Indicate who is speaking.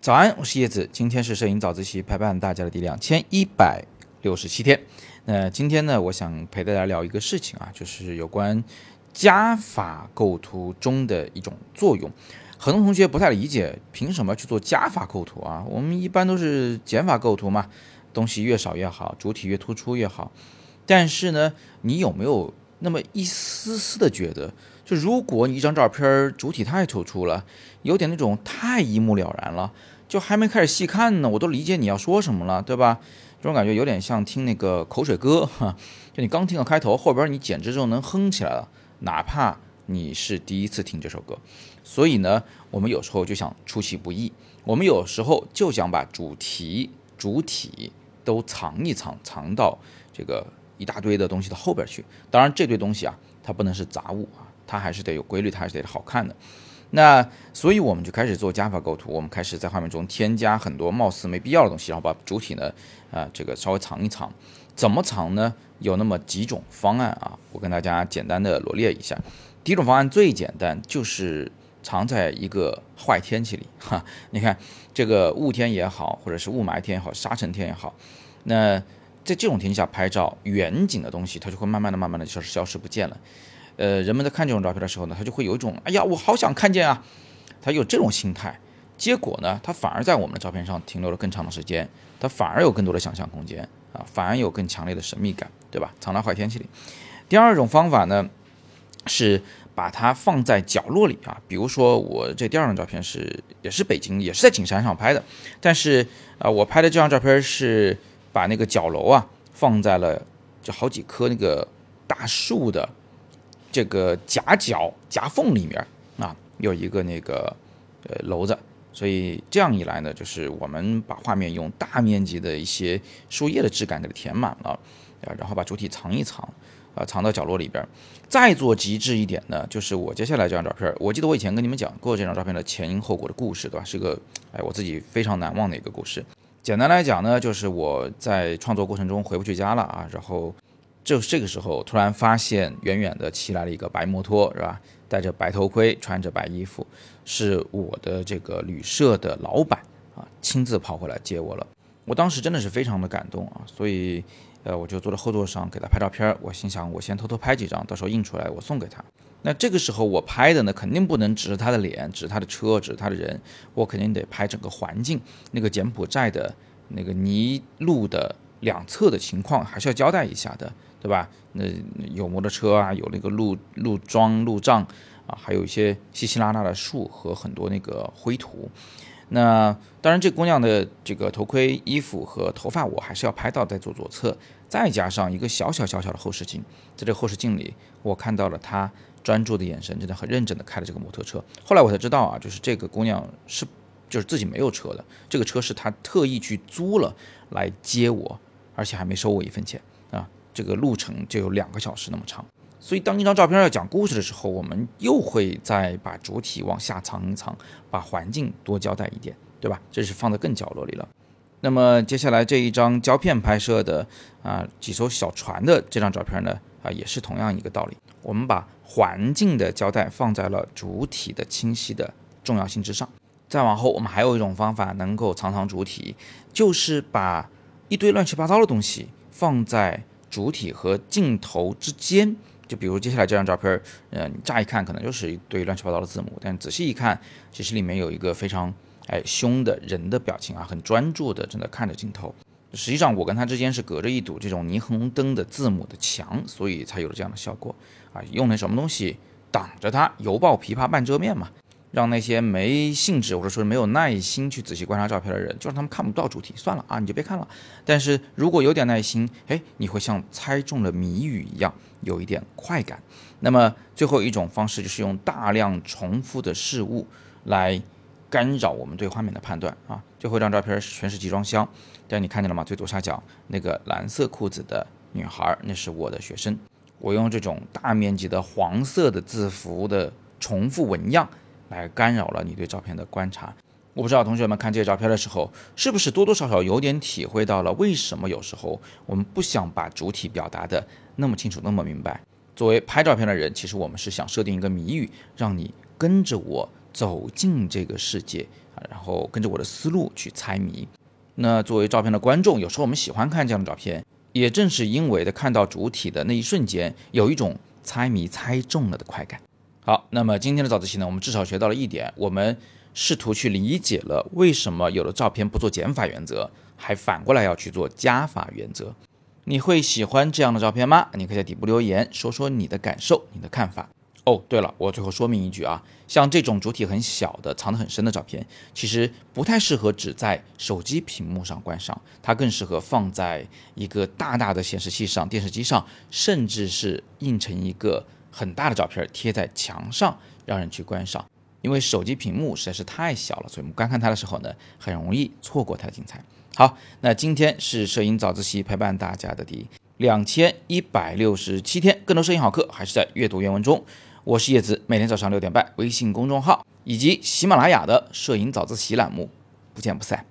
Speaker 1: 早安，我是叶子，今天是摄影早自习陪伴大家的第两千一百六十七天。那今天呢，我想陪大家聊一个事情啊，就是有关加法构图中的一种作用。很多同学不太理解，凭什么去做加法构图啊？我们一般都是减法构图嘛，东西越少越好，主体越突出越好。但是呢，你有没有那么一丝丝的觉得，就如果你一张照片主体太突出了，有点那种太一目了然了。就还没开始细看呢，我都理解你要说什么了，对吧？这种感觉有点像听那个口水歌哈，就你刚听到开头，后边你简直就能哼起来了，哪怕你是第一次听这首歌。所以呢，我们有时候就想出其不意，我们有时候就想把主题、主体都藏一藏，藏到这个一大堆的东西的后边去。当然，这堆东西啊，它不能是杂物啊，它还是得有规律，它还是得好看的。那所以我们就开始做加法构图，我们开始在画面中添加很多貌似没必要的东西，然后把主体呢，啊，这个稍微藏一藏。怎么藏呢？有那么几种方案啊，我跟大家简单的罗列一下。第一种方案最简单，就是藏在一个坏天气里，哈，你看这个雾天也好，或者是雾霾天也好，沙尘天也好，那在这种天气下拍照，远景的东西它就会慢慢的、慢慢的消失、消失不见了。呃，人们在看这种照片的时候呢，他就会有一种，哎呀，我好想看见啊，他有这种心态，结果呢，他反而在我们的照片上停留了更长的时间，他反而有更多的想象空间啊，反而有更强烈的神秘感，对吧？藏在坏天气里。第二种方法呢，是把它放在角落里啊，比如说我这第二张照片是也是北京，也是在景山上拍的，但是啊，我拍的这张照片是把那个角楼啊放在了就好几棵那个大树的。这个夹角夹缝里面啊，有一个那个呃楼子，所以这样一来呢，就是我们把画面用大面积的一些树叶的质感给它填满了，啊，然后把主体藏一藏，啊，藏到角落里边。再做极致一点呢，就是我接下来这张照片，我记得我以前跟你们讲过这张照片的前因后果的故事，对吧？是个哎我自己非常难忘的一个故事。简单来讲呢，就是我在创作过程中回不去家了啊，然后。就这个时候，突然发现远远的骑来了一个白摩托，是吧？戴着白头盔，穿着白衣服，是我的这个旅社的老板啊，亲自跑回来接我了。我当时真的是非常的感动啊，所以，呃，我就坐在后座上给他拍照片。我心想，我先偷偷拍几张，到时候印出来我送给他。那这个时候我拍的呢，肯定不能只是他的脸，指他的车，指他的人，我肯定得拍整个环境，那个柬埔寨的那个泥路的两侧的情况，还是要交代一下的。对吧？那有摩托车啊，有那个路路桩、路障啊，还有一些稀稀拉拉的树和很多那个灰土。那当然，这姑娘的这个头盔、衣服和头发，我还是要拍到在左左侧。再加上一个小小小小的后视镜，在这后视镜里，我看到了她专注的眼神，真的很认真的开了这个摩托车。后来我才知道啊，就是这个姑娘是就是自己没有车的，这个车是她特意去租了来接我，而且还没收我一分钱啊。这个路程就有两个小时那么长，所以当一张照片要讲故事的时候，我们又会再把主体往下藏一藏，把环境多交代一点，对吧？这是放在更角落里了。那么接下来这一张胶片拍摄的啊几艘小船的这张照片呢啊也是同样一个道理，我们把环境的交代放在了主体的清晰的重要性之上。再往后，我们还有一种方法能够藏藏主体，就是把一堆乱七八糟的东西放在。主体和镜头之间，就比如接下来这张照片，嗯，乍一看可能就是一堆乱七八糟的字母，但仔细一看，其实里面有一个非常哎凶的人的表情啊，很专注的正在看着镜头。实际上，我跟他之间是隔着一堵这种霓虹灯的字母的墙，所以才有了这样的效果啊。用的什么东西挡着他，犹抱琵琶半遮面嘛。让那些没兴致或者说没有耐心去仔细观察照片的人，就让他们看不到主题，算了啊，你就别看了。但是如果有点耐心，哎，你会像猜中了谜语一样，有一点快感。那么最后一种方式就是用大量重复的事物来干扰我们对画面的判断啊。最后一张照片全是集装箱，但你看见了吗？最左下角那个蓝色裤子的女孩，那是我的学生。我用这种大面积的黄色的字符的重复纹样。来干扰了你对照片的观察。我不知道同学们看这些照片的时候，是不是多多少少有点体会到了为什么有时候我们不想把主体表达的那么清楚、那么明白。作为拍照片的人，其实我们是想设定一个谜语，让你跟着我走进这个世界啊，然后跟着我的思路去猜谜。那作为照片的观众，有时候我们喜欢看这样的照片，也正是因为的看到主体的那一瞬间，有一种猜谜猜中了的快感。好，那么今天的早自习呢，我们至少学到了一点，我们试图去理解了为什么有的照片不做减法原则，还反过来要去做加法原则。你会喜欢这样的照片吗？你可以在底部留言说说你的感受、你的看法。哦，对了，我最后说明一句啊，像这种主体很小的、藏得很深的照片，其实不太适合只在手机屏幕上观赏，它更适合放在一个大大的显示器上、电视机上，甚至是印成一个很大的照片贴在墙上，让人去观赏。因为手机屏幕实在是太小了，所以我们观看它的时候呢，很容易错过它的精彩。好，那今天是摄影早自习陪伴大家的第两千一百六十七天，更多摄影好课还是在阅读原文中。我是叶子，每天早上六点半，微信公众号以及喜马拉雅的摄影早自习栏目，不见不散。